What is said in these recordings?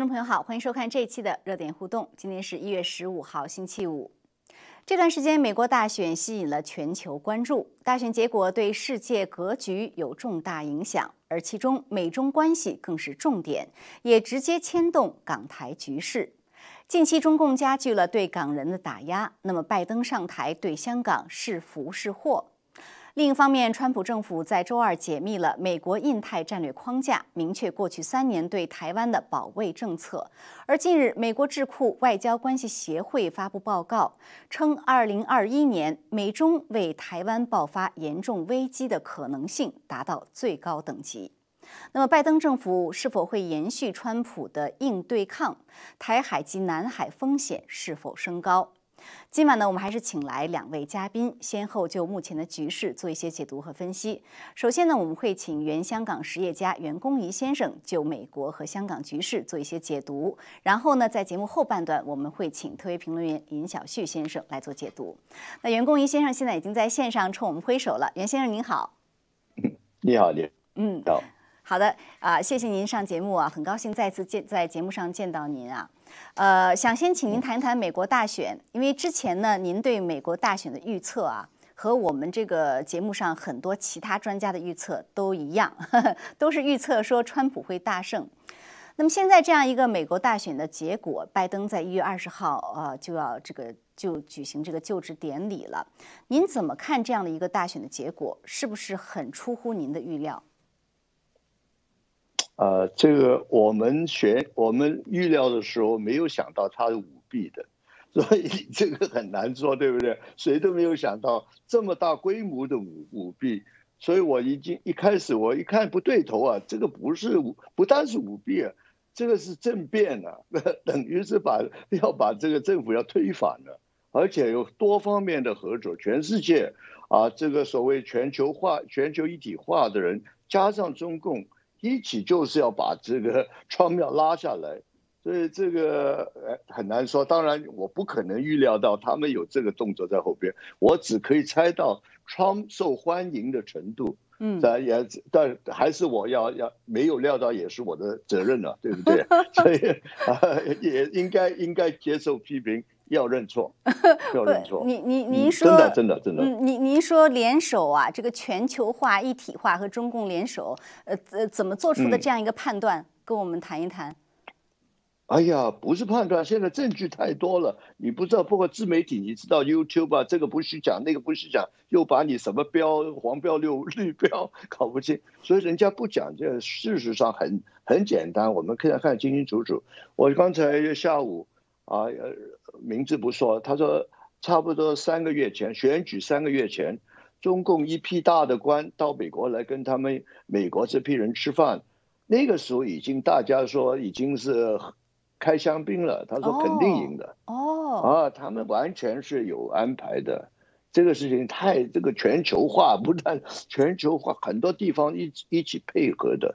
观众朋友好，欢迎收看这一期的热点互动。今天是一月十五号，星期五。这段时间，美国大选吸引了全球关注，大选结果对世界格局有重大影响，而其中美中关系更是重点，也直接牵动港台局势。近期中共加剧了对港人的打压，那么拜登上台对香港是福是祸？另一方面，川普政府在周二解密了美国印太战略框架，明确过去三年对台湾的保卫政策。而近日，美国智库外交关系协会发布报告称，二零二一年美中为台湾爆发严重危机的可能性达到最高等级。那么，拜登政府是否会延续川普的硬对抗？台海及南海风险是否升高？今晚呢，我们还是请来两位嘉宾，先后就目前的局势做一些解读和分析。首先呢，我们会请原香港实业家袁公仪先生就美国和香港局势做一些解读。然后呢，在节目后半段，我们会请特约评论员尹小旭先生来做解读。那袁公仪先生现在已经在线上冲我们挥手了，袁先生您好。你好，你嗯，好。好的啊，谢谢您上节目啊，很高兴再次见在节目上见到您啊。呃，想先请您谈一谈美国大选，因为之前呢，您对美国大选的预测啊，和我们这个节目上很多其他专家的预测都一样，呵 呵都是预测说川普会大胜。那么现在这样一个美国大选的结果，拜登在一月二十号呃就要这个就举行这个就职典礼了，您怎么看这样的一个大选的结果？是不是很出乎您的预料？呃，这个我们选我们预料的时候没有想到它是舞弊的，所以 这个很难说，对不对？谁都没有想到这么大规模的舞舞弊，所以我已经一开始我一看不对头啊，这个不是舞，不单是舞弊啊，这个是政变啊，等于是把要把这个政府要推翻了，而且有多方面的合作，全世界啊，这个所谓全球化、全球一体化的人加上中共。一起就是要把这个 窗要拉下来，所以这个呃很难说。当然，我不可能预料到他们有这个动作在后边，我只可以猜到窗受欢迎的程度。嗯，但也但还是我要要没有料到也是我的责任了，对不对？所以 也应该应该接受批评。要认错，要认错。你你您说真的真的真的。嗯，您您说联手啊，这个全球化一体化和中共联手，呃呃，怎么做出的这样一个判断？跟我们谈一谈。哎呀，不是判断，现在证据太多了。你不知道，包括自媒体，你知道 YouTube 啊，这个不许讲，那个不许讲，又把你什么标黄标、绿绿标搞不清，所以人家不讲。这事实上很很简单，我们可以看清清楚楚。我刚才下午。啊，呃，名字不说，他说差不多三个月前选举，三个月前，中共一批大的官到美国来跟他们美国这批人吃饭，那个时候已经大家说已经是开香槟了，他说肯定赢的，哦，啊，他们完全是有安排的，这个事情太这个全球化，不但全球化，很多地方一一起配合的。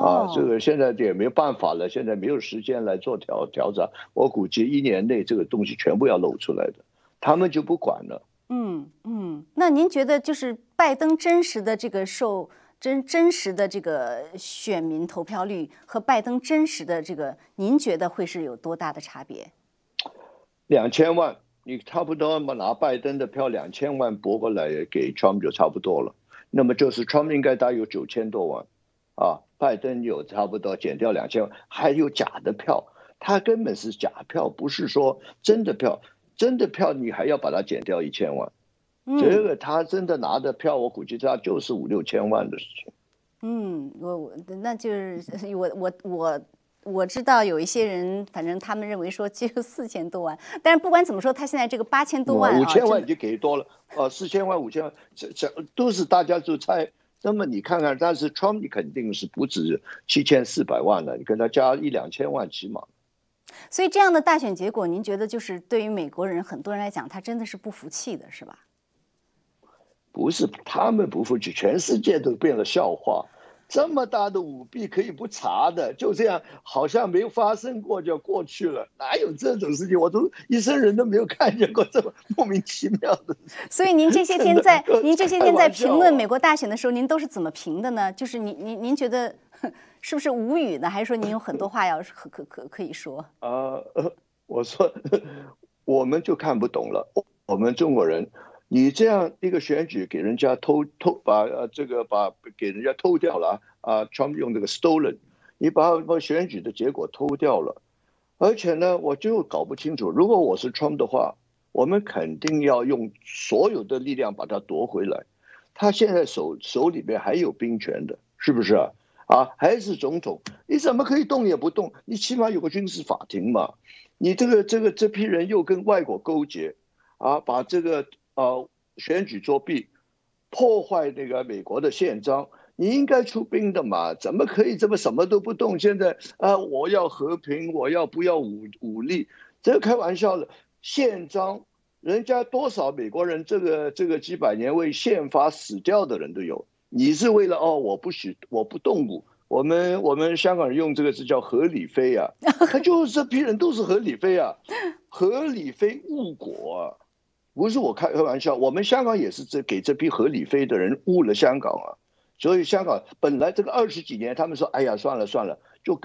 啊，这个现在也没有办法了，现在没有时间来做调调整。我估计一年内这个东西全部要露出来的，他们就不管了。嗯嗯，那您觉得就是拜登真实的这个受真真实的这个选民投票率和拜登真实的这个，您觉得会是有多大的差别？两千万，你差不多嘛拿拜登的票两千万拨过来给 Trump 就差不多了。那么就是 Trump 应该大约有九千多万。啊，拜登有差不多减掉两千万，还有假的票，他根本是假票，不是说真的票，真的票你还要把它减掉一千万，这个他真的拿的票，我估计他就是五六千万的事情。嗯，我我那就是我我我我知道有一些人，反正他们认为说只有四千多万，但是不管怎么说，他现在这个八千多万，五千万已经给多了，哦，四千万五千万，这这都是大家就猜。那么你看看，但是 Trump 你肯定是不止七千四百万了，你跟他加一两千万起码。所以这样的大选结果，您觉得就是对于美国人很多人来讲，他真的是不服气的，是吧？不是他们不服气，全世界都变了笑话。这么大的舞弊可以不查的，就这样好像没有发生过就过去了，哪有这种事情？我都一生人都没有看见过这么莫名其妙的。所以您这些天在您这些天在评论美国大选的时候，您都是怎么评的呢？就是您您您觉得 是不是无语呢？还是说您有很多话要可可可可以说？啊，我说 我们就看不懂了，我们中国人。你这样一个选举给人家偷偷把呃这个把给人家偷掉了啊，Trump 用这个 stolen，你把把选举的结果偷掉了，而且呢，我就搞不清楚，如果我是 Trump 的话，我们肯定要用所有的力量把它夺回来。他现在手手里边还有兵权的，是不是啊？啊，还是总统，你怎么可以动也不动？你起码有个军事法庭嘛。你这个这个这批人又跟外国勾结，啊，把这个。呃，选举作弊，破坏那个美国的宪章，你应该出兵的嘛？怎么可以这么什么都不动？现在啊，我要和平，我要不要武武力？这开玩笑的，宪章，人家多少美国人，这个这个几百年为宪法死掉的人都有。你是为了哦，我不许我不动武。我们我们香港人用这个字叫合理非啊，他就是这批人都是合理非啊，合理非误国。啊不是我开开玩笑，我们香港也是这给这批合理飞的人误了香港啊，所以香港本来这个二十几年，他们说，哎呀，算了算了，就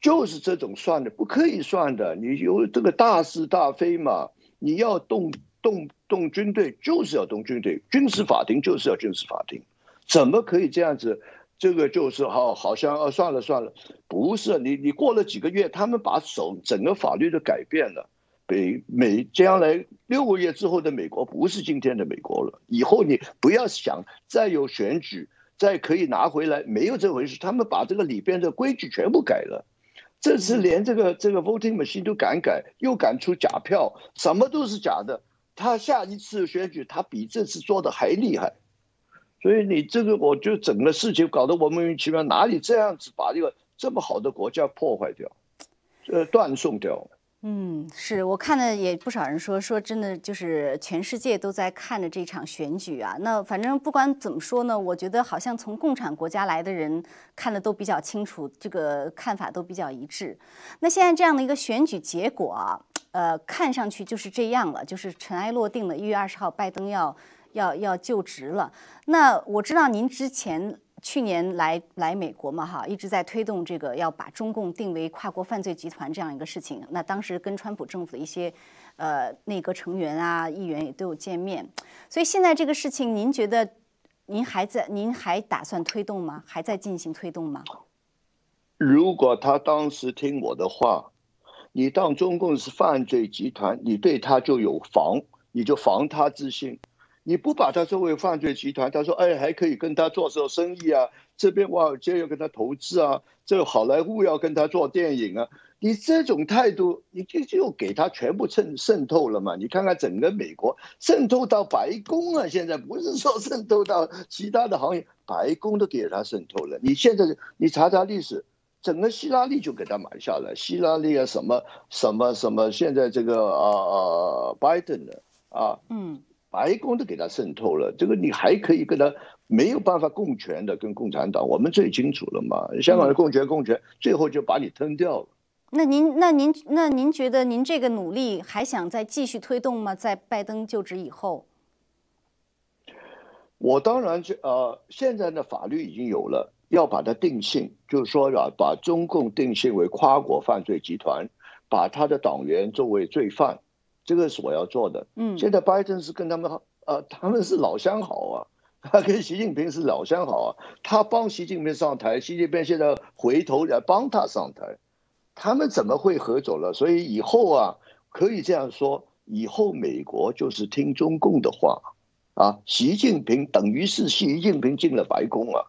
就是这种算的，不可以算的。你有这个大是大非嘛？你要动动动军队，就是要动军队，军事法庭就是要军事法庭，怎么可以这样子？这个就是好，好像啊，算了算了，不是你你过了几个月，他们把手整个法律都改变了。美美将来六个月之后的美国不是今天的美国了。以后你不要想再有选举，再可以拿回来，没有这回事。他们把这个里边的规矩全部改了，这次连这个这个 voting machine 都敢改，又敢出假票，什么都是假的。他下一次选举，他比这次做的还厉害。所以你这个，我就整个事情搞得我莫名其妙，哪里这样子把这个这么好的国家破坏掉，呃，断送掉。嗯，是我看了也不少人说说真的，就是全世界都在看着这场选举啊。那反正不管怎么说呢，我觉得好像从共产国家来的人看的都比较清楚，这个看法都比较一致。那现在这样的一个选举结果啊，呃，看上去就是这样了，就是尘埃落定了。一月二十号，拜登要要要就职了。那我知道您之前。去年来来美国嘛，哈，一直在推动这个要把中共定为跨国犯罪集团这样一个事情。那当时跟川普政府的一些呃内阁成员啊、议员也都有见面。所以现在这个事情，您觉得您还在，您还打算推动吗？还在进行推动吗？如果他当时听我的话，你当中共是犯罪集团，你对他就有防，你就防他之心。你不把他作为犯罪集团，他说：“哎，还可以跟他做做生意啊，这边华尔街要跟他投资啊，这好莱坞要跟他做电影啊。”你这种态度，你就就给他全部渗渗透了嘛？你看看整个美国渗透到白宫啊，现在不是说渗透到其他的行业，白宫都给他渗透了。你现在你查查历史，整个希拉里就给他买下来，希拉里啊，什么什么什么，现在这个啊啊拜登的啊，嗯。白宫都给他渗透了，这个你还可以跟他没有办法共权的，跟共产党，我们最清楚了嘛。香港的共权共权，最后就把你吞掉了。那您那您那您觉得您这个努力还想再继续推动吗？在拜登就职以后，我当然就呃，现在的法律已经有了，要把它定性，就是说啊，把中共定性为跨国犯罪集团，把他的党员作为罪犯。这个是我要做的。嗯，现在拜登是跟他们，呃，他们是老相好啊，他跟习近平是老相好啊。他帮习近平上台，习近平现在回头来帮他上台，他们怎么会合作了？所以以后啊，可以这样说，以后美国就是听中共的话啊。习近平等于是习近平进了白宫啊，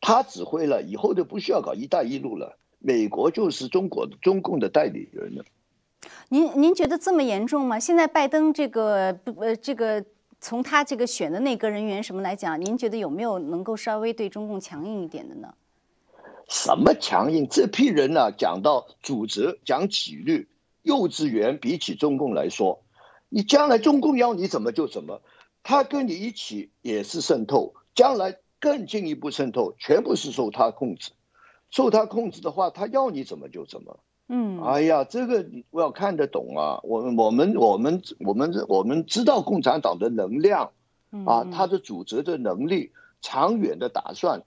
他指挥了，以后就不需要搞一带一路了，美国就是中国中共的代理人了。您您觉得这么严重吗？现在拜登这个呃这个从他这个选的内阁人员什么来讲，您觉得有没有能够稍微对中共强硬一点的呢？什么强硬？这批人呢，讲到组织，讲纪律，幼稚园比起中共来说，你将来中共要你怎么就怎么，他跟你一起也是渗透，将来。更进一步渗透，全部是受他控制。受他控制的话，他要你怎么就怎么。嗯，哎呀，这个你我要看得懂啊。我们我们我们我们我们知道共产党的能量啊，他的组织的能力，长远的打算。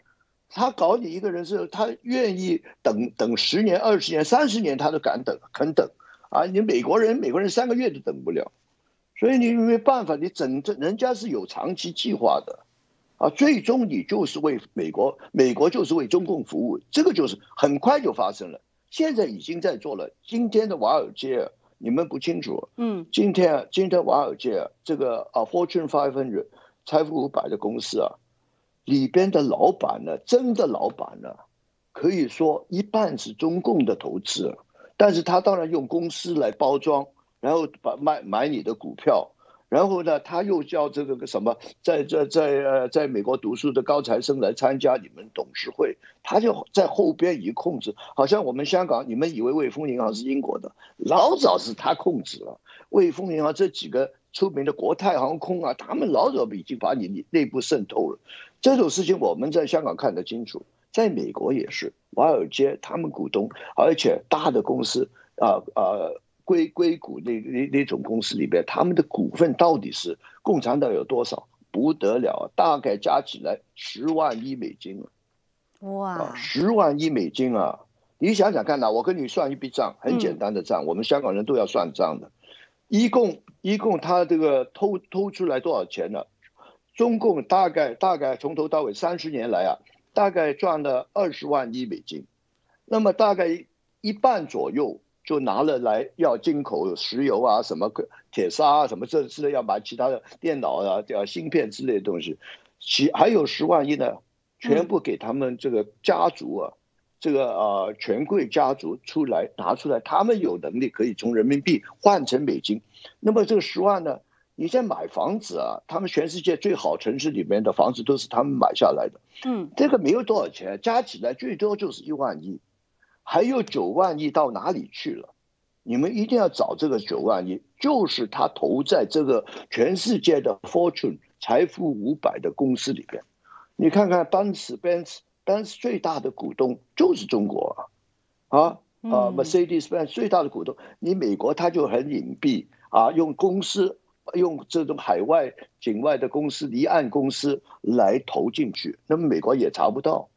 他搞你一个人是，他愿意等等十年、二十年、三十年，他都敢等，肯等啊！你美国人，美国人三个月都等不了，所以你没办法，你整这人家是有长期计划的啊！最终你就是为美国，美国就是为中共服务，这个就是很快就发生了，现在已经在做了。今天的华尔街，你们不清楚，嗯，今天今天华尔街这个啊，Fortune Five Hundred 财富五百的公司啊。里边的老板呢，真的老板呢，可以说一半是中共的投资，但是他当然用公司来包装，然后把买买你的股票，然后呢，他又叫这个个什么，在在在呃，在美国读书的高材生来参加你们董事会，他就在后边一控制，好像我们香港，你们以为汇丰银行是英国的，老早是他控制了，汇丰银行这几个出名的国泰航空啊，他们老早已经把你内部渗透了。这种事情我们在香港看得清楚，在美国也是，华尔街他们股东，而且大的公司啊啊硅硅谷那那那种公司里边，他们的股份到底是共产党有多少？不得了，大概加起来十万亿美金了。哇，十万亿美金啊！你想想看呐，我跟你算一笔账，很简单的账，我们香港人都要算账的。一共一共他这个偷偷出来多少钱呢？中共大概大概从头到尾三十年来啊，大概赚了二十万亿美金，那么大概一半左右就拿了来要进口石油啊，什么铁砂啊，什么这之类要买其他的电脑啊、叫芯片之类的东西，其还有十万亿呢，全部给他们这个家族啊，这个呃权贵家族出来拿出来，他们有能力可以从人民币换成美金，那么这个十万呢？你在买房子啊？他们全世界最好城市里面的房子都是他们买下来的。嗯，这个没有多少钱，加起来最多就是一万亿，还有九万亿到哪里去了？你们一定要找这个九万亿，就是他投在这个全世界的 Fortune 财富五百的公司里边。你看看奔驰，Benz，Benz 最大的股东就是中国啊，啊啊，Mercedes-Benz 最大的股东，你美国他就很隐蔽啊，用公司。用这种海外境外的公司、离岸公司来投进去，那么美国也查不到，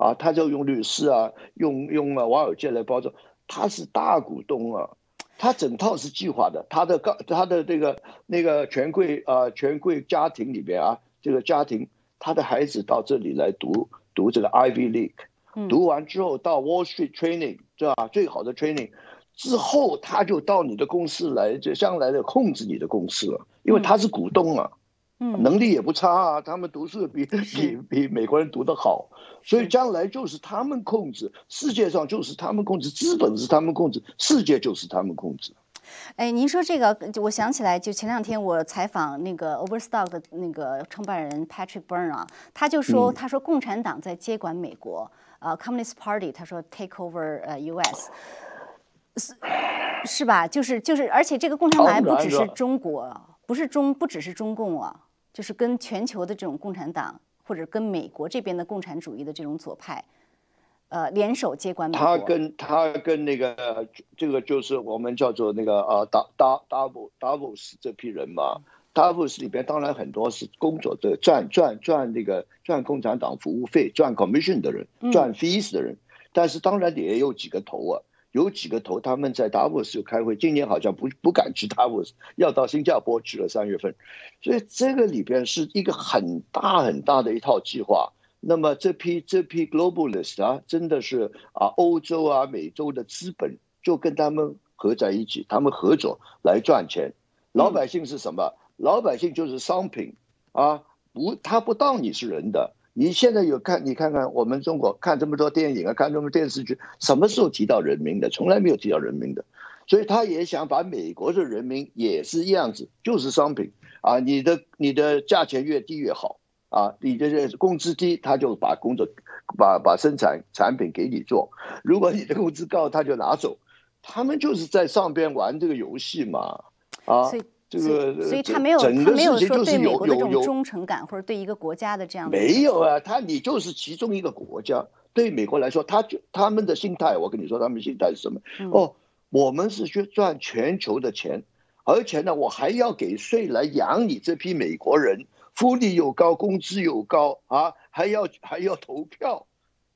啊，他就用律师啊，用用啊瓦尔街来包装，他是大股东啊，他整套是计划的，他的高他的这个那个权贵啊权贵家庭里边啊，这个家庭他的孩子到这里来读读这个 Ivy League，读完之后到 Wall Street Training，对吧？最好的 Training。之后他就到你的公司来，就将来的控制你的公司了，因为他是股东啊，嗯，能力也不差啊，他们读书比比比美国人读得好，所以将来就是他们控制世界上，就是他们控制资本是他们控制世界，就是他们控制。哎，您说这个，我想起来，就前两天我采访那个 Overstock 的那个创办人 Patrick Byrne 啊，他就说，他说共产党在接管美国，呃，Communist Party，他说 take over 呃 US。是是吧？就是就是，而且这个共产党还不只是中国，不是中不只是中共啊，就是跟全球的这种共产党，或者跟美国这边的共产主义的这种左派，呃，联手接管美国。他跟他跟那个这个就是我们叫做那个呃达达达布达布斯这批人嘛，达布斯里边当然很多是工作的赚赚赚那个赚共产党服务费赚 commission 的人，赚 fees 的人，但是当然也有几个头啊。有几个头，他们在达沃斯开会，今年好像不不敢去达沃斯，要到新加坡去了三月份，所以这个里边是一个很大很大的一套计划。那么这批这批 globalist 啊，真的是啊，欧洲啊、美洲的资本就跟他们合在一起，他们合作来赚钱。老百姓是什么？老百姓就是商品啊，不，他不当你是人的。你现在有看？你看看我们中国看这么多电影啊，看这么多电视剧，什么时候提到人民的？从来没有提到人民的，所以他也想把美国的人民也是一样子，就是商品啊。你的你的价钱越低越好啊，你的工资低，他就把工作把把生产产品给你做；如果你的工资高，他就拿走。他们就是在上边玩这个游戏嘛，啊。这个所以他没有整个没有说对美国有这种忠诚感，或者对一个国家的这样没有啊，他你就是其中一个国家，对美国来说，他就他们的心态，我跟你说，他们心态是什么？哦，我们是去赚全球的钱，而且呢，我还要给税来养你这批美国人，福利又高，工资又高啊，还要还要投票。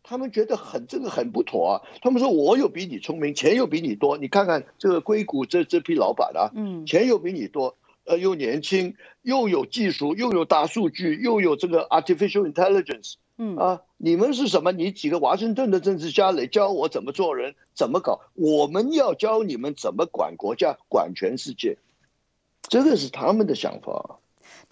他们觉得很这个很不妥啊！他们说我又比你聪明，钱又比你多。你看看这个硅谷这这批老板啊，嗯，钱又比你多，呃，又年轻，又有技术，又有大数据，又有这个 artificial intelligence，嗯啊，你们是什么？你几个华盛顿的政治家来教我怎么做人，怎么搞？我们要教你们怎么管国家，管全世界，这个是他们的想法。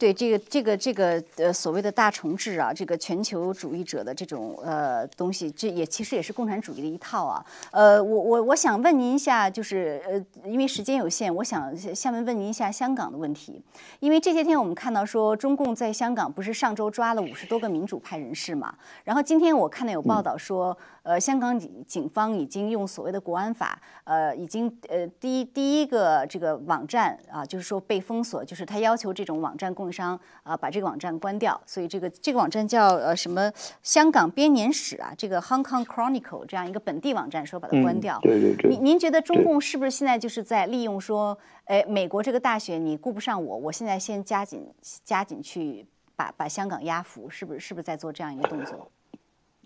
对这个这个这个呃所谓的大重置啊，这个全球主义者的这种呃东西，这也其实也是共产主义的一套啊。呃，我我我想问您一下，就是呃，因为时间有限，我想下面问您一下香港的问题。因为这些天我们看到说，中共在香港不是上周抓了五十多个民主派人士嘛？然后今天我看到有报道说。呃，香港警警方已经用所谓的国安法，呃，已经呃第一第一个这个网站啊，就是说被封锁，就是他要求这种网站供应商啊把这个网站关掉。所以这个这个网站叫呃什么香港编年史啊，这个 Hong Kong Chronicle 这样一个本地网站，说把它关掉。对对对。您您觉得中共是不是现在就是在利用说，哎，美国这个大选你顾不上我，我现在先加紧加紧去把把香港压服，是不是是不是在做这样一个动作？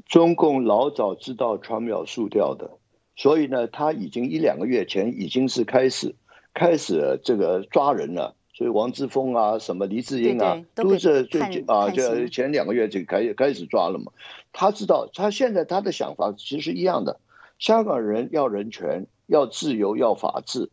中共老早知道川要输掉的，所以呢，他已经一两个月前已经是开始开始这个抓人了。所以王志峰啊，什么黎智英啊，都是最近啊，就前两个月就开开始抓了嘛。他知道，他现在他的想法其实一样的，香港人要人权，要自由，要法治，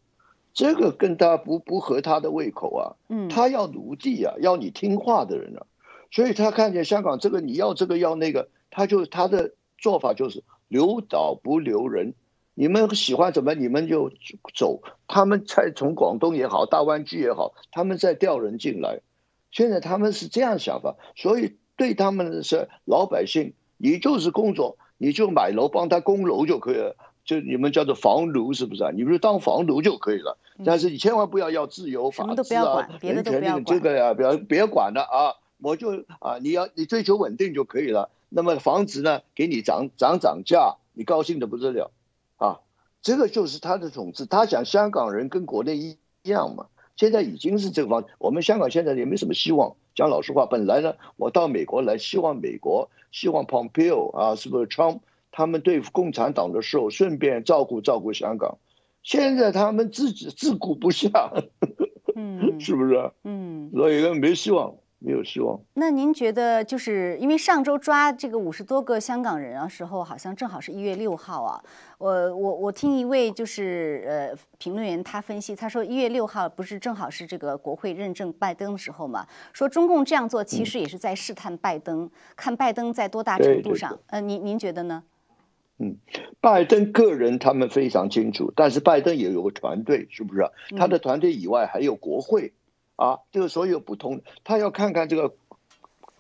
这个跟他不不合他的胃口啊。嗯，他要奴隶啊，要你听话的人啊。所以他看见香港这个你要这个要那个。他就他的做法就是留岛不留人，你们喜欢怎么你们就走。他们在从广东也好，大湾区也好，他们在调人进来。现在他们是这样想法，所以对他们是老百姓，你就是工作，你就买楼帮他供楼就可以了，就你们叫做房奴是不是啊？你不是当房奴就可以了，但是你千万不要要自由、法治啊、人权这个呀，不要别管了啊！我就啊，你要你追求稳定就可以了。那么房子呢，给你涨涨涨价，你高兴的不得了，啊，这个就是他的统治。他想香港人跟国内一样嘛，现在已经是这个方。我们香港现在也没什么希望。讲老实话，本来呢，我到美国来，希望美国，希望 Pompeo 啊，是不是 Trump 他们对付共产党的时候，顺便照顾照顾香港。现在他们自己自顾不暇，嗯，是不是？嗯，所以没希望。没有希望。那您觉得，就是因为上周抓这个五十多个香港人啊时候，好像正好是一月六号啊。我我我听一位就是呃评论员他分析，他说一月六号不是正好是这个国会认证拜登的时候嘛？说中共这样做其实也是在试探拜登，看拜登在多大程度上。呃，您您觉得呢？嗯，拜登个人他们非常清楚，但是拜登也有个团队，是不是？他的团队以外还有国会。啊，这个所有不同，他要看看这个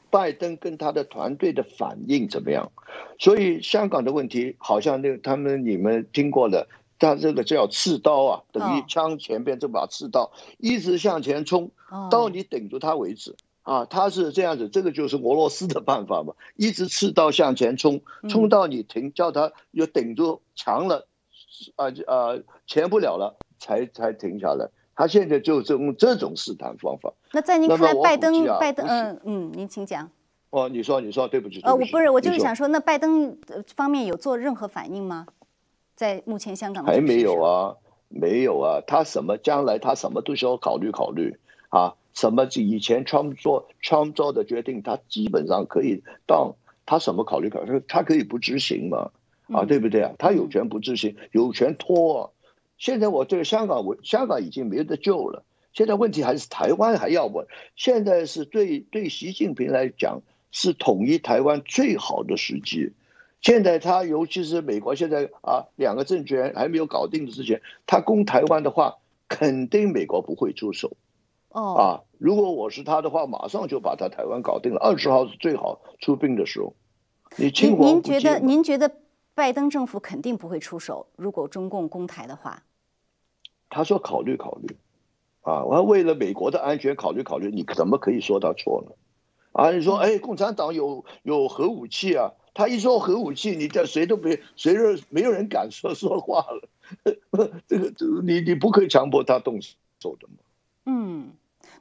拜登跟他的团队的反应怎么样。所以香港的问题，好像那他们你们听过的，他这个叫刺刀啊，等于枪前边这把刺刀，一直向前冲，到你顶住他为止。啊，他是这样子，这个就是俄罗斯的办法嘛，一直刺刀向前冲，冲到你停，叫他又顶住墙了，啊啊，前不了了，才才停下来。他现在就用这种试探方法。那在您看来，拜登，拜登，嗯嗯，您请讲。哦，你说，你说，对不起。呃，我不是，我就是想说，那拜登方面有做任何反应吗？在目前香港还没有啊，没有啊，他什么将来他什么都需要考虑考虑啊，什么以前创做创造的决定，他基本上可以当他什么考虑考虑，他可以不执行嘛，啊，对不对啊？他有权不执行，有权拖。现在我对香港，我香港已经没得救了。现在问题还是台湾还要稳。现在是对对习近平来讲是统一台湾最好的时机。现在他尤其是美国现在啊两个政权还没有搞定的之前，他攻台湾的话，肯定美国不会出手。哦啊，如果我是他的话，马上就把他台湾搞定了。二十号是最好出兵的时候。你您您觉得您觉得拜登政府肯定不会出手？如果中共攻台的话？他说：“考虑考虑，啊，我为了美国的安全考虑考虑，你怎么可以说他错呢？啊，你说哎，共产党有有核武器啊？他一说核武器，你这谁都别谁都没有人敢说 说话了。这个这个，你你不可以强迫他动手的嘛。嗯，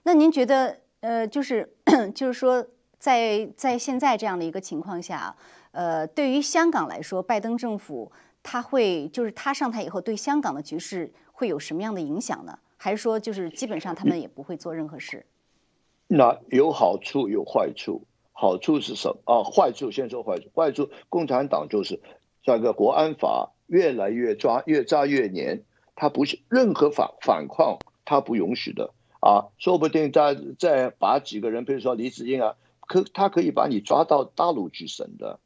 那您觉得呃，就是就是说，在在现在这样的一个情况下，呃，对于香港来说，拜登政府他会就是他上台以后对香港的局势会有什么样的影响呢？还是说就是基本上他们也不会做任何事？那有好处有坏处，好处是什么啊？坏处先说坏处，坏处共产党就是这个国安法越来越抓越抓越严，他不是任何反反抗他不允许的啊，说不定再再把几个人，比如说李子英啊，可他可以把你抓到大陆去审的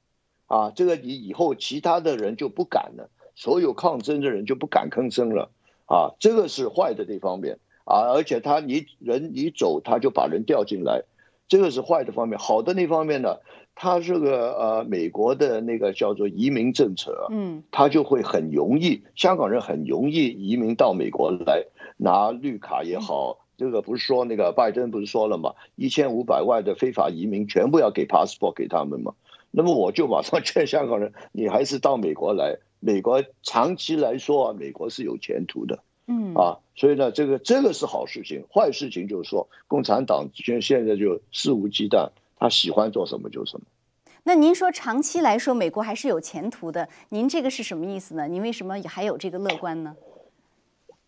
啊，这个你以后其他的人就不敢了，所有抗争的人就不敢吭声了啊，这个是坏的那方面。啊，而且他你人一走，他就把人调进来，这个是坏的方面。好的那方面呢，他这个呃美国的那个叫做移民政策，嗯，他就会很容易，香港人很容易移民到美国来拿绿卡也好。这个不是说那个拜登不是说了吗？一千五百万的非法移民全部要给 passport 给他们嘛？那么我就马上劝香港人，你还是到美国来，美国长期来说啊，美国是有前途的。嗯啊，所以呢，这个这个是好事情，坏事情就是说，共产党现现在就肆无忌惮，他喜欢做什么就什么。那您说长期来说，美国还是有前途的，您这个是什么意思呢？您为什么还有这个乐观呢？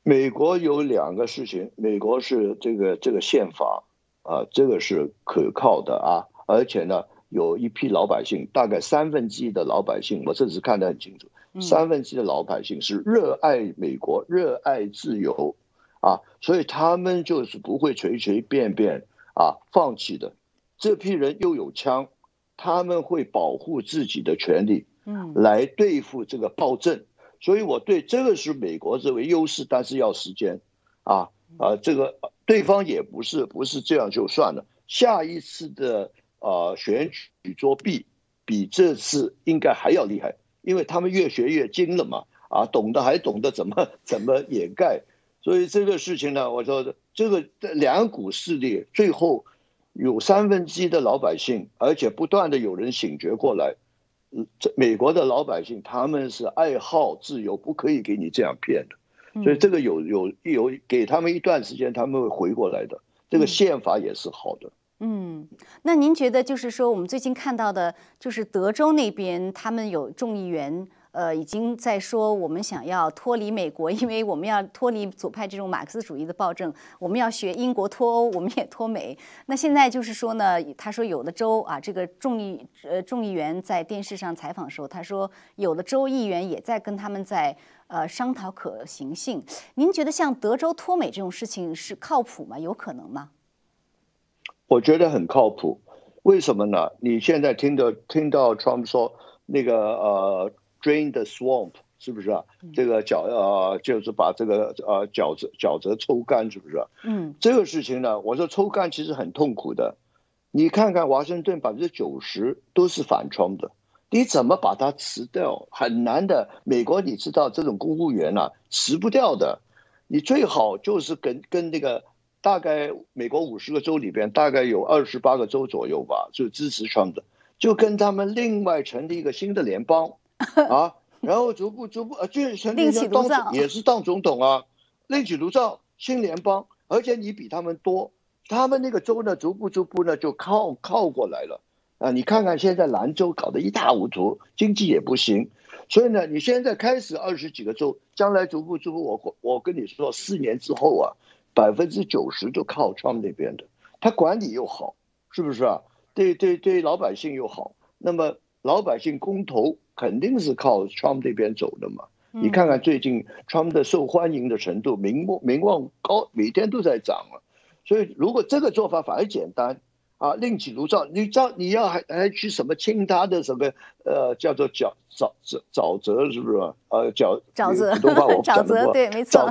美国有两个事情，美国是这个这个宪法啊，这个是可靠的啊，而且呢，有一批老百姓，大概三分之一的老百姓，我这次看得很清楚。三分之一的老百姓是热爱美国、热爱自由，啊，所以他们就是不会随随便便啊放弃的。这批人又有枪，他们会保护自己的权利，嗯，来对付这个暴政。所以我对这个是美国认为优势，但是要时间，啊啊，这个对方也不是不是这样就算了。下一次的啊选举作弊，比这次应该还要厉害。因为他们越学越精了嘛，啊，懂得还懂得怎么怎么掩盖，所以这个事情呢，我说这个两股势力最后有三分之一的老百姓，而且不断的有人醒觉过来，嗯，这美国的老百姓他们是爱好自由，不可以给你这样骗的，所以这个有有有给他们一段时间，他们会回过来的，这个宪法也是好的。嗯，那您觉得就是说，我们最近看到的，就是德州那边他们有众议员，呃，已经在说我们想要脱离美国，因为我们要脱离左派这种马克思主义的暴政，我们要学英国脱欧，我们也脱美。那现在就是说呢，他说有的州啊，这个众议呃众议员在电视上采访的时候，他说有的州议员也在跟他们在呃商讨可行性。您觉得像德州脱美这种事情是靠谱吗？有可能吗？我觉得很靠谱，为什么呢？你现在听到听到 Trump 说那个呃，drain the swamp 是不是啊？这个沼呃，就是把这个呃沼泽沼泽抽干，是不是？嗯，这个事情呢，我说抽干其实很痛苦的。你看看华盛顿百分之九十都是反 Trump 的，你怎么把它辞掉？很难的。美国你知道这种公务员啊，辞不掉的。你最好就是跟跟那个。大概美国五十个州里边，大概有二十八个州左右吧，就支持川的，就跟他们另外成立一个新的联邦 啊，然后逐步逐步呃，就成立当也是当总统啊，另起炉灶新联邦，而且你比他们多，他们那个州呢，逐步逐步呢就靠靠过来了啊，你看看现在兰州搞得一塌糊涂，经济也不行，所以呢，你现在开始二十几个州，将来逐步逐步，我我跟你说，四年之后啊。百分之九十都靠 Trump 那边的，他管理又好，是不是啊？对对对，老百姓又好，那么老百姓公投肯定是靠 Trump 那边走的嘛。你看看最近 Trump 的受欢迎的程度，名望名望高，每天都在涨啊。所以如果这个做法反而简单啊，另起炉灶，你照你要还还去什么清他的什么呃叫做沼沼沼沼泽是不是？呃沼沼泽，普通话我沼泽对，没错。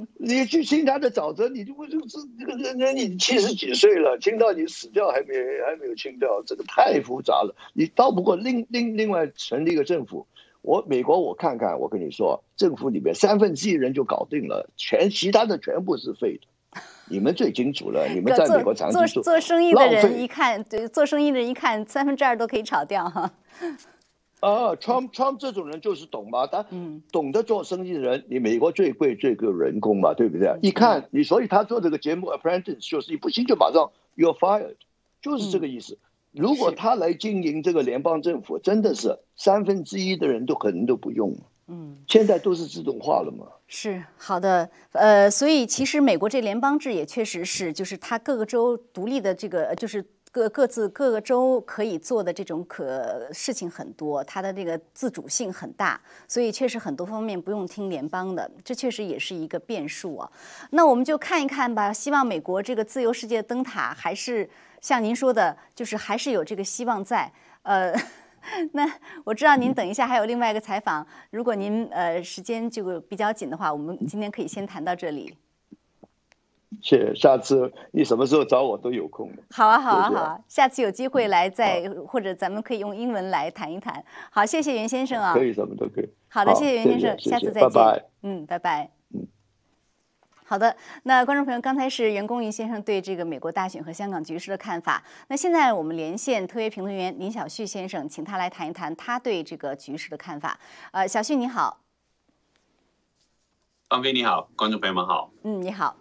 你去清他的沼泽，你就会就是这个人人你七十几岁了，清到你死掉还没还没有清掉，这个太复杂了。你倒不过另另另外成立一个政府，我美国我看看，我跟你说，政府里面三分之一人就搞定了，全其他的全部是废的。你们最清楚了，你们在美国长期做做生意的人一看，对，做生意的人一看，三分之二都可以炒掉哈。啊，Trump Trump 这种人就是懂嘛，他懂得做生意的人，你美国最贵最贵人工嘛，对不对？一看你，所以他做这个节目 Apprentice 就是你不行就马上 You're fired，就是这个意思。如果他来经营这个联邦政府，真的是三分之一的人都可能都不用。嗯，现在都是自动化了嘛。是好的，呃，所以其实美国这联邦制也确实是，就是它各个州独立的这个，就是各各自各个州可以做的这种可事情很多，它的这个自主性很大，所以确实很多方面不用听联邦的，这确实也是一个变数啊。那我们就看一看吧，希望美国这个自由世界灯塔还是。像您说的，就是还是有这个希望在。呃，那我知道您等一下还有另外一个采访，如果您呃时间就比较紧的话，我们今天可以先谈到这里。谢，下次你什么时候找我都有空的。好啊，好啊，好啊，下次有机会来再或者咱们可以用英文来谈一谈。好，谢谢袁先生啊。可以，什么都可以。好的，谢谢袁先生，下次再见。拜拜。嗯，拜拜。好的，那观众朋友，刚才是袁公云先生对这个美国大选和香港局势的看法。那现在我们连线特约评论员林小旭先生，请他来谈一谈他对这个局势的看法。呃，小旭你好，方飞你好，观众朋友们好。嗯，你好。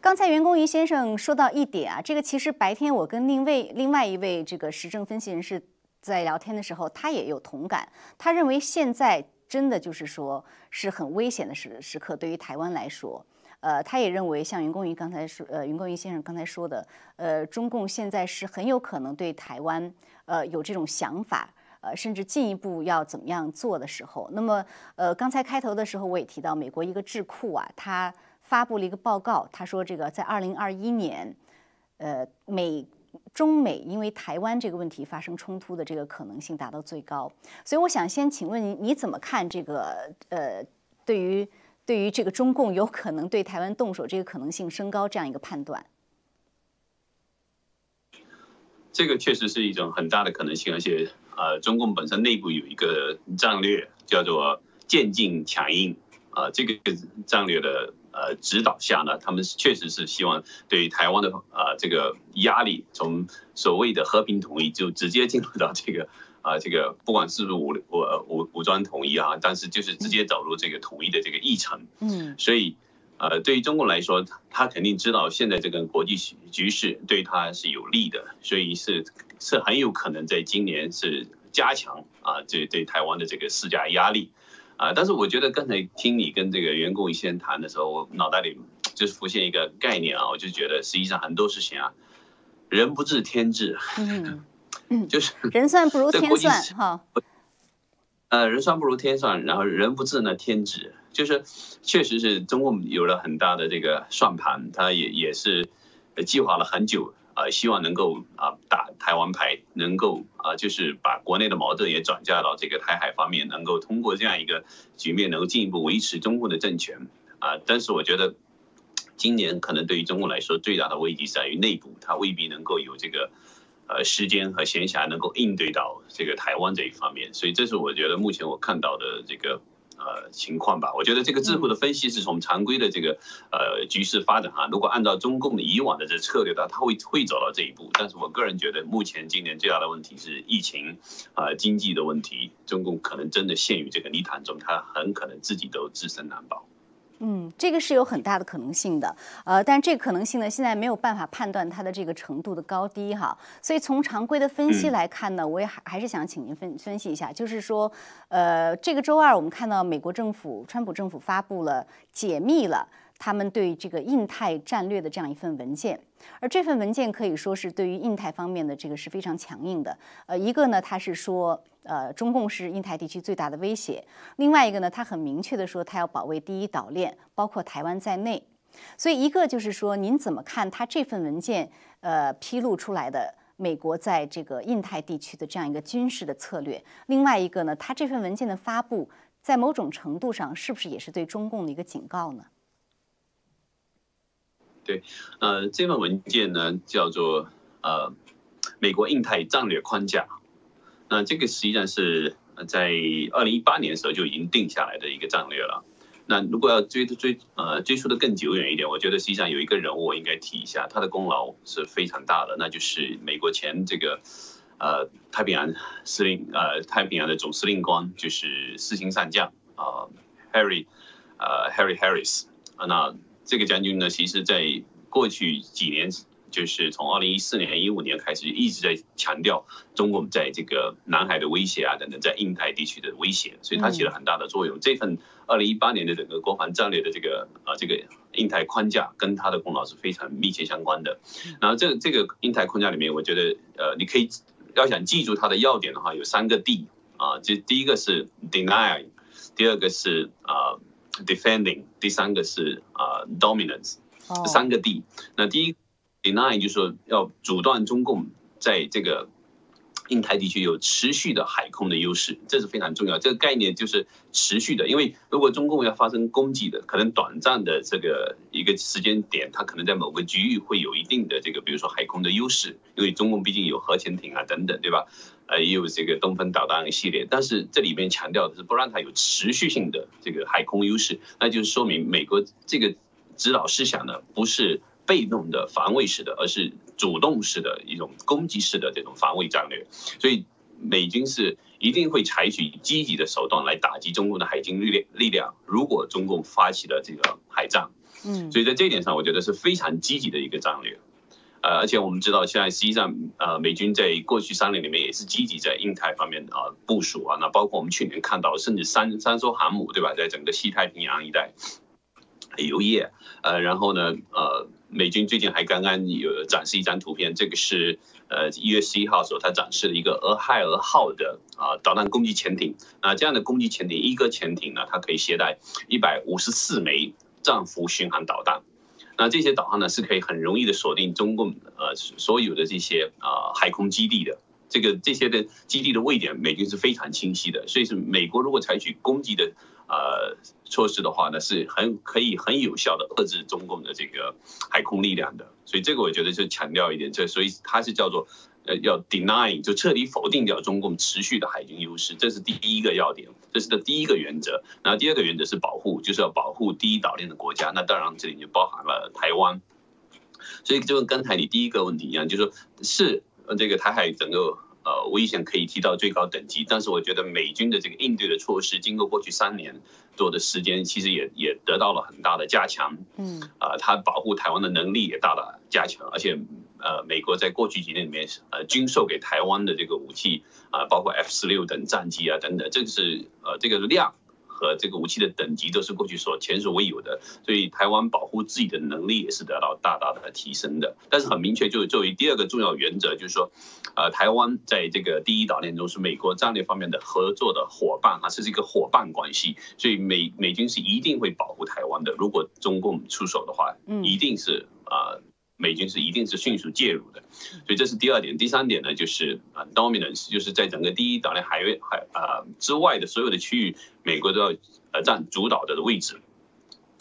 刚才袁公云先生说到一点啊，这个其实白天我跟另位另外一位这个时政分析人士在聊天的时候，他也有同感。他认为现在真的就是说是很危险的时时刻，对于台湾来说。呃，他也认为，像云公云刚才说，呃，云公云先生刚才说的，呃，中共现在是很有可能对台湾，呃，有这种想法，呃，甚至进一步要怎么样做的时候。那么，呃，刚才开头的时候我也提到，美国一个智库啊，他发布了一个报告，他说这个在二零二一年，呃，美中美因为台湾这个问题发生冲突的这个可能性达到最高。所以，我想先请问你，你怎么看这个？呃，对于。对于这个中共有可能对台湾动手这个可能性升高这样一个判断，这个确实是一种很大的可能性，而且呃，中共本身内部有一个战略叫做渐进强硬啊，这个战略的呃指导下呢，他们确实是希望对台湾的啊这个压力从所谓的和平统一就直接进入到这个。啊，这个不管是不是武武武武装统一啊，但是就是直接走入这个统一的这个议程。嗯，所以，呃，对于中国来说，他肯定知道现在这个国际局势对他是有利的，所以是是很有可能在今年是加强啊，对对台湾的这个施加压力。啊，但是我觉得刚才听你跟这个员工先谈的时候，我脑袋里就是浮现一个概念啊，我就觉得实际上很多事情啊，人不治天治。嗯。嗯，就是 人算不如天算哈。呃，人算不如天算，然后人不治呢天治，就是确实是中共有了很大的这个算盘，他也也是计划了很久啊，希望能够啊打台湾牌，能够啊就是把国内的矛盾也转嫁到这个台海方面，能够通过这样一个局面，能够进一步维持中共的政权啊。但是我觉得今年可能对于中共来说最大的危机在于内部，它未必能够有这个。呃，时间和闲暇能够应对到这个台湾这一方面，所以这是我觉得目前我看到的这个呃情况吧。我觉得这个智库的分析是从常规的这个呃局势发展啊，如果按照中共的以往的这策略的话，他会会走到这一步。但是我个人觉得，目前今年最大的问题是疫情啊，经济的问题，中共可能真的陷于这个泥潭中，他很可能自己都自身难保。嗯，这个是有很大的可能性的，呃，但是这个可能性呢，现在没有办法判断它的这个程度的高低哈。所以从常规的分析来看呢，我也还还是想请您分分析一下，就是说，呃，这个周二我们看到美国政府川普政府发布了解密了。他们对这个印太战略的这样一份文件，而这份文件可以说是对于印太方面的这个是非常强硬的。呃，一个呢，他是说，呃，中共是印太地区最大的威胁；另外一个呢，他很明确的说，他要保卫第一岛链，包括台湾在内。所以，一个就是说，您怎么看他这份文件，呃，披露出来的美国在这个印太地区的这样一个军事的策略？另外一个呢，他这份文件的发布，在某种程度上是不是也是对中共的一个警告呢？对，呃，这份文件呢叫做呃美国印太战略框架，那这个实际上是在二零一八年的时候就已经定下来的一个战略了。那如果要追追呃追溯的更久远一点，我觉得实际上有一个人物我应该提一下，他的功劳是非常大的，那就是美国前这个呃太平洋司令呃太平洋的总司令官，就是四星上将啊 Harry 呃 Harry Harris 啊，那这个将军呢，其实在过去几年。就是从二零一四年、一五年开始，一直在强调中共在这个南海的威胁啊，等等，在印太地区的威胁，所以它起了很大的作用。这份二零一八年的整个国防战略的这个啊这个印太框架，跟他的功劳是非常密切相关的。然后这个这个印太框架里面，我觉得呃，你可以要想记住它的要点的话，有三个 D 啊，这第一个是 Deny，第二个是啊 defending，第三个是啊 dominance，三个 D。那第一。deny 就是说要阻断中共在这个印太地区有持续的海空的优势，这是非常重要。这个概念就是持续的，因为如果中共要发生攻击的，可能短暂的这个一个时间点，它可能在某个区域会有一定的这个，比如说海空的优势，因为中共毕竟有核潜艇啊等等，对吧？呃，也有这个东风导弹系列，但是这里面强调的是不让它有持续性的这个海空优势，那就是说明美国这个指导思想呢不是。被动的防卫式的，而是主动式的一种攻击式的这种防卫战略，所以美军是一定会采取积极的手段来打击中共的海军力量。力量如果中共发起了这个海战，嗯，所以在这一点上，我觉得是非常积极的一个战略。呃，而且我们知道，现在实际上，呃，美军在过去三年里面也是积极在印太方面啊部署啊，那包括我们去年看到，甚至三三艘航母，对吧，在整个西太平洋一带旅游业，呃，然后呢，呃。美军最近还刚刚有展示一张图片，这个是呃一月十一号时候他展示了一个俄亥俄号的啊导弹攻击潜艇。那这样的攻击潜艇，一个潜艇呢，它可以携带一百五十四枚战斧巡航导弹。那这些导弹呢，是可以很容易的锁定中共呃所有的这些啊海空基地的。这个这些的基地的位点，美军是非常清晰的。所以是美国如果采取攻击的。呃，措施的话呢，是很可以很有效的遏制中共的这个海空力量的，所以这个我觉得是强调一点，这所以它是叫做呃要 deny 就彻底否定掉中共持续的海军优势，这是第一个要点，这是的第一个原则。然后第二个原则是保护，就是要保护第一岛链的国家，那当然这里就包含了台湾。所以就跟刚才你第一个问题一样，就是说是这个台海整个。呃，危险可以提到最高等级，但是我觉得美军的这个应对的措施，经过过去三年多的时间，其实也也得到了很大的加强。嗯，啊，它保护台湾的能力也大大加强，而且，呃，美国在过去几年里面，呃，军售给台湾的这个武器啊，包括 F 十六等战机啊等等，这个是呃这个量。和这个武器的等级都是过去所前所未有的，所以台湾保护自己的能力也是得到大大的提升的。但是很明确，就是作为第二个重要原则，就是说，呃，台湾在这个第一岛链中是美国战略方面的合作的伙伴啊，这是一个伙伴关系，所以美美军是一定会保护台湾的。如果中共出手的话，一定是啊。美军是一定是迅速介入的，所以这是第二点。第三点呢，就是啊，dominance，就是在整个第一岛链海域海啊之外的所有的区域，美国都要呃占主导的位置，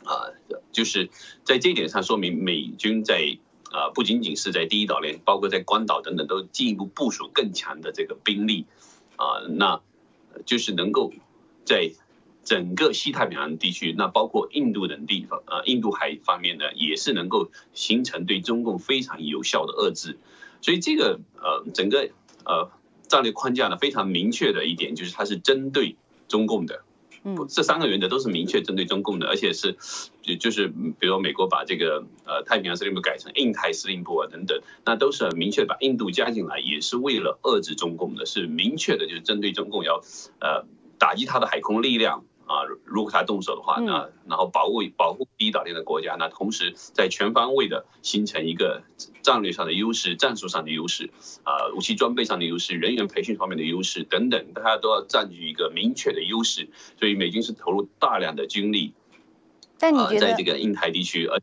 啊，就是在这一点上说明美军在啊不仅仅是在第一岛链，包括在关岛等等都进一步部署更强的这个兵力，啊，那就是能够在。整个西太平洋地区，那包括印度等地方，呃，印度海方面呢，也是能够形成对中共非常有效的遏制。所以这个呃，整个呃战略框架呢，非常明确的一点就是它是针对中共的。嗯，这三个原则都是明确针对中共的，而且是就就是比如美国把这个呃太平洋司令部改成印太司令部啊等等，那都是很明确把印度加进来，也是为了遏制中共的，是明确的，就是针对中共要呃打击他的海空力量。啊，如果他动手的话，那然后保卫保护第一岛链的国家，那同时在全方位的形成一个战略上的优势、战术上的优势、啊武器装备上的优势、人员培训方面的优势等等，大家都要占据一个明确的优势。所以美军是投入大量的军力，但你觉得在这个印太地区，而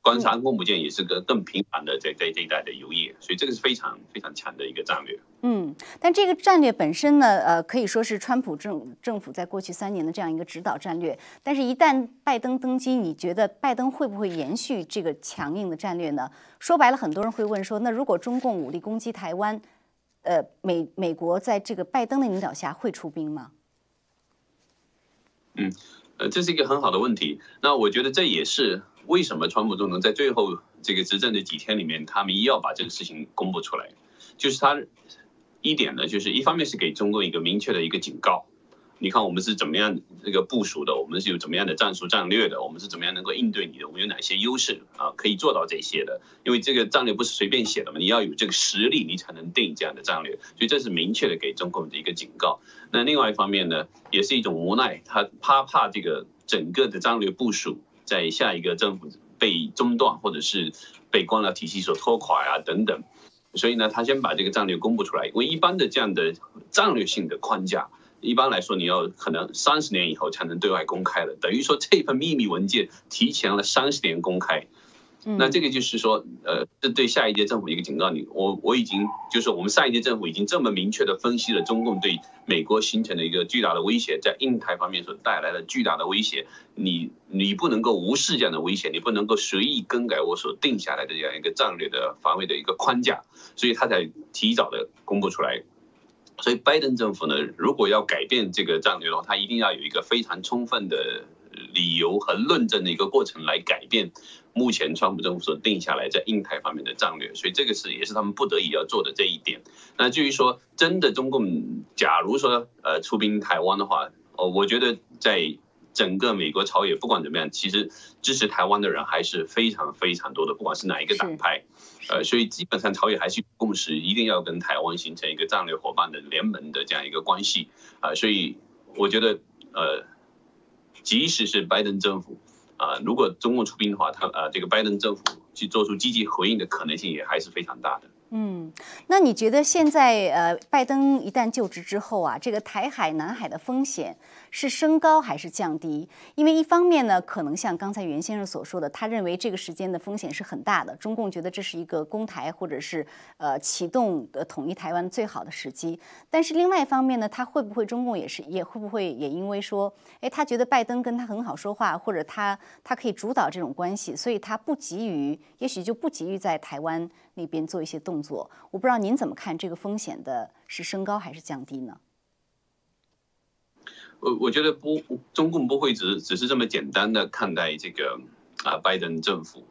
观察空母舰也是个更频繁的在在这一带的游弋，所以这个是非常非常强的一个战略。嗯，但这个战略本身呢，呃，可以说是川普政政府在过去三年的这样一个指导战略。但是，一旦拜登登基，你觉得拜登会不会延续这个强硬的战略呢？说白了，很多人会问说，那如果中共武力攻击台湾，呃，美美国在这个拜登的领导下会出兵吗？嗯。呃，这是一个很好的问题。那我觉得这也是为什么川普总统在最后这个执政的几天里面，他们一要把这个事情公布出来，就是他一点呢，就是一方面是给中共一个明确的一个警告。你看我们是怎么样这个部署的？我们是有怎么样的战术战略的？我们是怎么样能够应对你的？我们有哪些优势啊？可以做到这些的？因为这个战略不是随便写的嘛，你要有这个实力，你才能定这样的战略。所以这是明确的给中共的一个警告。那另外一方面呢，也是一种无奈，他怕怕这个整个的战略部署在下一个政府被中断，或者是被官僚体系所拖垮啊等等。所以呢，他先把这个战略公布出来，因为一般的这样的战略性的框架。一般来说，你要可能三十年以后才能对外公开了，等于说这份秘密文件提前了三十年公开。那这个就是说，呃，这对下一届政府一个警告。你我我已经就是我们上一届政府已经这么明确的分析了中共对美国形成的一个巨大的威胁，在印太方面所带来的巨大的威胁，你你不能够无视这样的威胁，你不能够随意更改我所定下来的这样一个战略的防卫的一个框架，所以他才提早的公布出来。所以，拜登政府呢，如果要改变这个战略的话，他一定要有一个非常充分的理由和论证的一个过程来改变目前川普政府所定下来在印太方面的战略。所以，这个是也是他们不得已要做的这一点。那至于说真的中共假如说呃出兵台湾的话，哦，我觉得在整个美国朝野不管怎么样，其实支持台湾的人还是非常非常多的，不管是哪一个党派。呃，所以基本上朝野还是共识，一定要跟台湾形成一个战略伙伴的联盟的这样一个关系啊。所以我觉得，呃，即使是拜登政府啊，如果中共出兵的话，他呃，这个拜登政府去做出积极回应的可能性也还是非常大的。嗯，那你觉得现在呃，拜登一旦就职之后啊，这个台海、南海的风险是升高还是降低？因为一方面呢，可能像刚才袁先生所说的，他认为这个时间的风险是很大的，中共觉得这是一个攻台或者是呃启动呃统一台湾最好的时机。但是另外一方面呢，他会不会中共也是也会不会也因为说，哎，他觉得拜登跟他很好说话，或者他他可以主导这种关系，所以他不急于，也许就不急于在台湾。那边做一些动作，我不知道您怎么看这个风险的是升高还是降低呢？我我觉得不，中共不会只只是这么简单的看待这个啊拜登政府，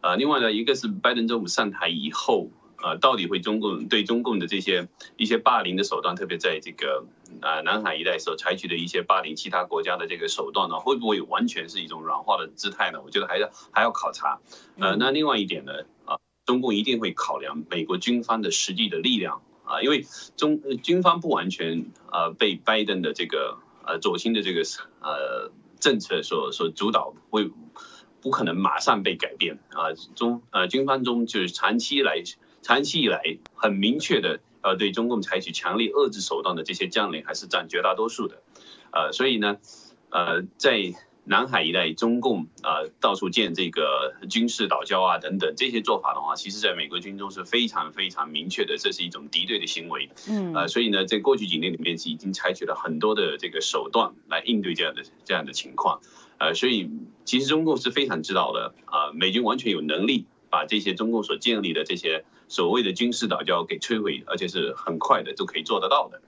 啊，另外呢，一个是拜登政府上台以后啊，到底会中共对中共的这些一些霸凌的手段，特别在这个啊南海一带所采取的一些霸凌其他国家的这个手段呢，会不会完全是一种软化的姿态呢？我觉得还要还要考察。呃，那另外一点呢，啊。中共一定会考量美国军方的实际的力量啊，因为中军方不完全呃被拜登的这个呃左倾的这个呃政策所所主导，会不可能马上被改变啊。中呃军方中就是长期来长期以来很明确的呃对中共采取强力遏制手段的这些将领还是占绝大多数的，呃，所以呢呃在。南海一带，中共啊到处建这个军事岛礁啊等等这些做法的话，其实在美国军中是非常非常明确的，这是一种敌对的行为。嗯，啊，所以呢，在过去几年里面是已经采取了很多的这个手段来应对这样的这样的情况。呃，所以其实中共是非常知道的啊，美军完全有能力把这些中共所建立的这些所谓的军事岛礁给摧毁，而且是很快的都可以做得到的。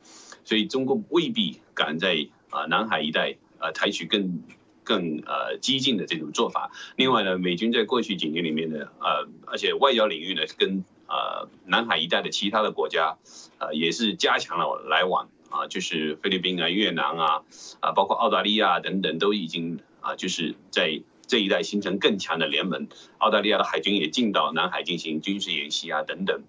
所以中共未必敢在啊南海一带啊采取更。更呃激进的这种做法。另外呢，美军在过去几年里面呢，呃，而且外交领域呢，跟呃南海一带的其他的国家，呃，也是加强了来往啊，就是菲律宾啊、越南啊，啊，包括澳大利亚等等，都已经啊，就是在这一带形成更强的联盟。澳大利亚的海军也进到南海进行军事演习啊，等等。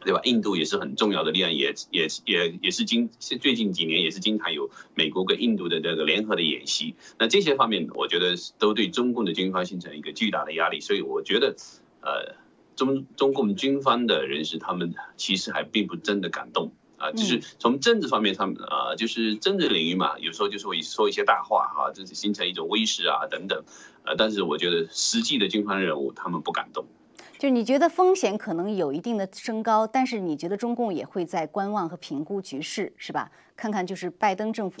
对吧？印度也是很重要的力量，也也也也是经最近几年也是经常有美国跟印度的这个联合的演习。那这些方面，我觉得都对中共的军方形成一个巨大的压力。所以我觉得，呃，中中共军方的人士他们其实还并不真的感动啊，就是从政治方面，他们啊，就是政治领域嘛，有时候就是会说一些大话啊，就是形成一种威势啊等等。呃，但是我觉得实际的军方人物他们不敢动。就你觉得风险可能有一定的升高，但是你觉得中共也会在观望和评估局势，是吧？看看就是拜登政府，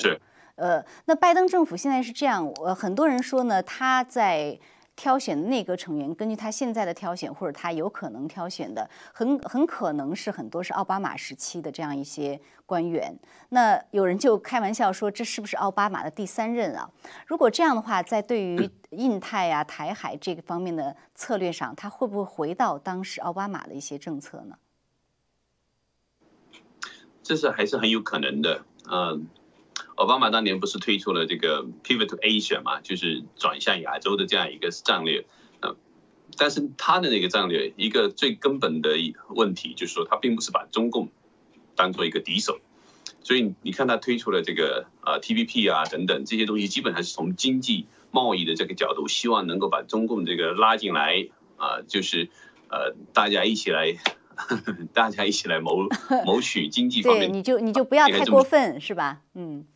呃，那拜登政府现在是这样，呃，很多人说呢，他在挑选的内阁成员，根据他现在的挑选，或者他有可能挑选的，很很可能是很多是奥巴马时期的这样一些官员。那有人就开玩笑说，这是不是奥巴马的第三任啊？如果这样的话，在对于 印太啊、台海这个方面的策略上，他会不会回到当时奥巴马的一些政策呢？这是还是很有可能的，嗯，奥巴马当年不是推出了这个 Pivot to Asia 嘛，就是转向亚洲的这样一个战略，嗯，但是他的那个战略一个最根本的问题就是说，他并不是把中共当做一个敌手，所以你看他推出了这个呃 TPP 啊等等这些东西，基本上是从经济贸易的这个角度，希望能够把中共这个拉进来啊，就是呃大家一起来。大家一起来谋 谋取经济方面，对，你就你就不要太过分，是吧？嗯。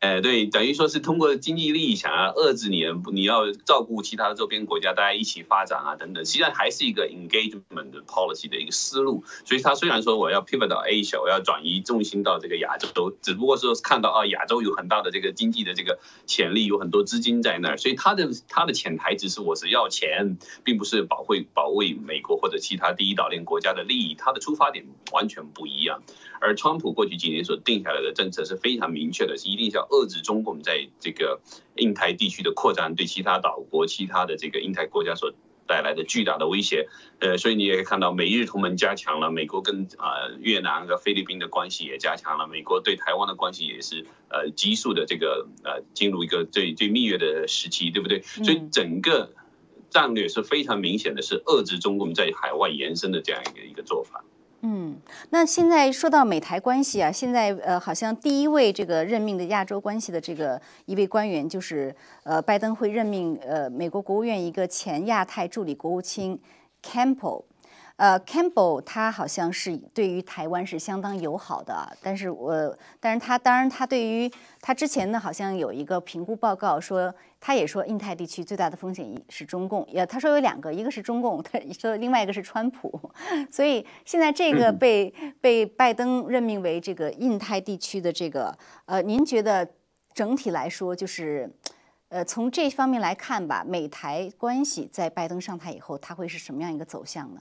哎，对，等于说是通过经济利益想要遏制你，你要照顾其他的周边国家，大家一起发展啊，等等，实际上还是一个 engagement policy 的一个思路。所以，他虽然说我要 pivot 到 Asia，我要转移重心到这个亚洲，只不过说看到啊，亚洲有很大的这个经济的这个潜力，有很多资金在那儿，所以他的他的潜台词是我是要钱，并不是保卫保卫美国或者其他第一岛链国家的利益，他的出发点完全不一样。而川普过去几年所定下来的政策是非常明确的，是一定是要遏制中共在这个印太地区的扩张，对其他岛国、其他的这个印太国家所带来的巨大的威胁。呃，所以你也可以看到，美日同盟加强了，美国跟啊越南和菲律宾的关系也加强了，美国对台湾的关系也是呃急速的这个呃进入一个最最蜜月的时期，对不对？所以整个战略是非常明显的，是遏制中共在海外延伸的这样一个一个做法。嗯，嗯那现在说到美台关系啊，现在呃，好像第一位这个任命的亚洲关系的这个一位官员，就是呃，拜登会任命呃，美国国务院一个前亚太助理国务卿 Campbell。呃，Campbell 他好像是对于台湾是相当友好的，但是我，但是他当然他对于他之前呢，好像有一个评估报告说，他也说印太地区最大的风险是中共，也他说有两个，一个是中共，他说另外一个是川普，所以现在这个被被拜登任命为这个印太地区的这个，呃，您觉得整体来说就是，呃，从这方面来看吧，美台关系在拜登上台以后，它会是什么样一个走向呢？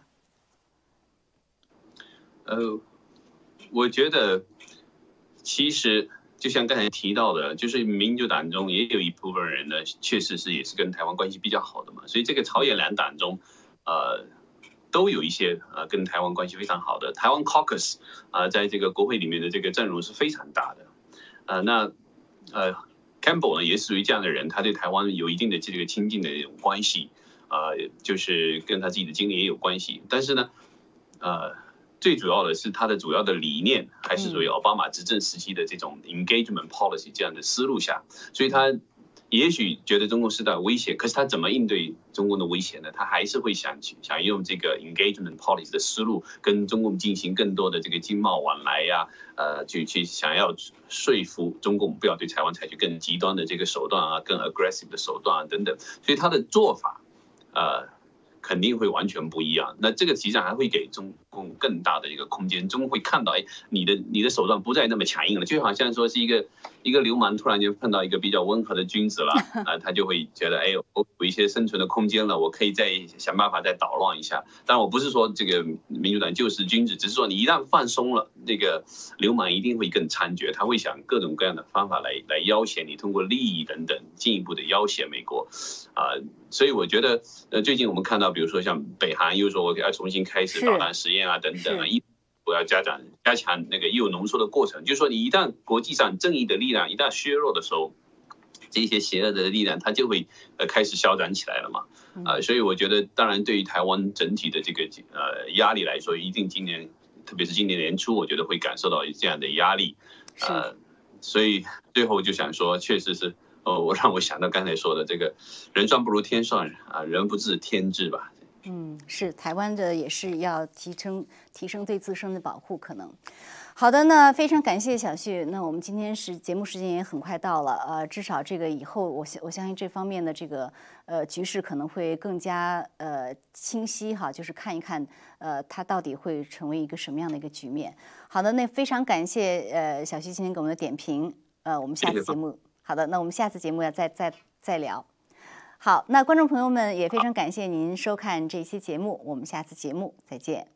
呃，我觉得其实就像刚才提到的，就是民主党中也有一部分人呢，确实是也是跟台湾关系比较好的嘛。所以这个朝野两党中，呃，都有一些呃跟台湾关系非常好的台湾 Caucus 啊，在这个国会里面的这个阵容是非常大的。呃，那呃，Campbell 呢也是属于这样的人，他对台湾有一定的这个亲近的这种关系，啊，就是跟他自己的经历也有关系。但是呢，呃。最主要的是他的主要的理念还是属于奥巴马执政时期的这种 engagement policy 这样的思路下，所以他也许觉得中共是在威胁，可是他怎么应对中共的威胁呢？他还是会想去想用这个 engagement policy 的思路跟中共进行更多的这个经贸往来呀，呃，去去想要说服中共不要对台湾采取更极端的这个手段啊，更 aggressive 的手段啊等等，所以他的做法，呃。肯定会完全不一样。那这个实际上还会给中共更大的一个空间，中共会看到，哎，你的你的手段不再那么强硬了，就好像说是一个一个流氓突然间碰到一个比较温和的君子了，啊，他就会觉得，哎，我有一些生存的空间了，我可以再想办法再捣乱一下。但我不是说这个民主党就是君子，只是说你一旦放松了，这个流氓一定会更猖獗，他会想各种各样的方法来来要挟你，通过利益等等进一步的要挟美国，啊。所以我觉得，呃，最近我们看到，比如说像北韩又说我要重新开始导弹实验啊，等等啊，一我要加强加强那个铀浓缩的过程。就是说，你一旦国际上正义的力量一旦削弱的时候，这些邪恶的力量它就会呃开始消长起来了嘛。啊，所以我觉得，当然对于台湾整体的这个呃压力来说，一定今年，特别是今年年初，我觉得会感受到这样的压力。呃，所以最后就想说，确实是。哦，我让我想到刚才说的这个“人算不如天算”啊，“人不治天治”吧。嗯，是台湾的也是要提升提升对自身的保护，可能。好的，那非常感谢小旭。那我们今天是节目时间也很快到了，呃，至少这个以后我相我相信这方面的这个呃局势可能会更加呃清晰哈，就是看一看呃它到底会成为一个什么样的一个局面。好的，那非常感谢呃小旭今天给我们的点评，呃，我们下次节目。好的，那我们下次节目要再再再聊。好，那观众朋友们也非常感谢您收看这期节目，我们下次节目再见。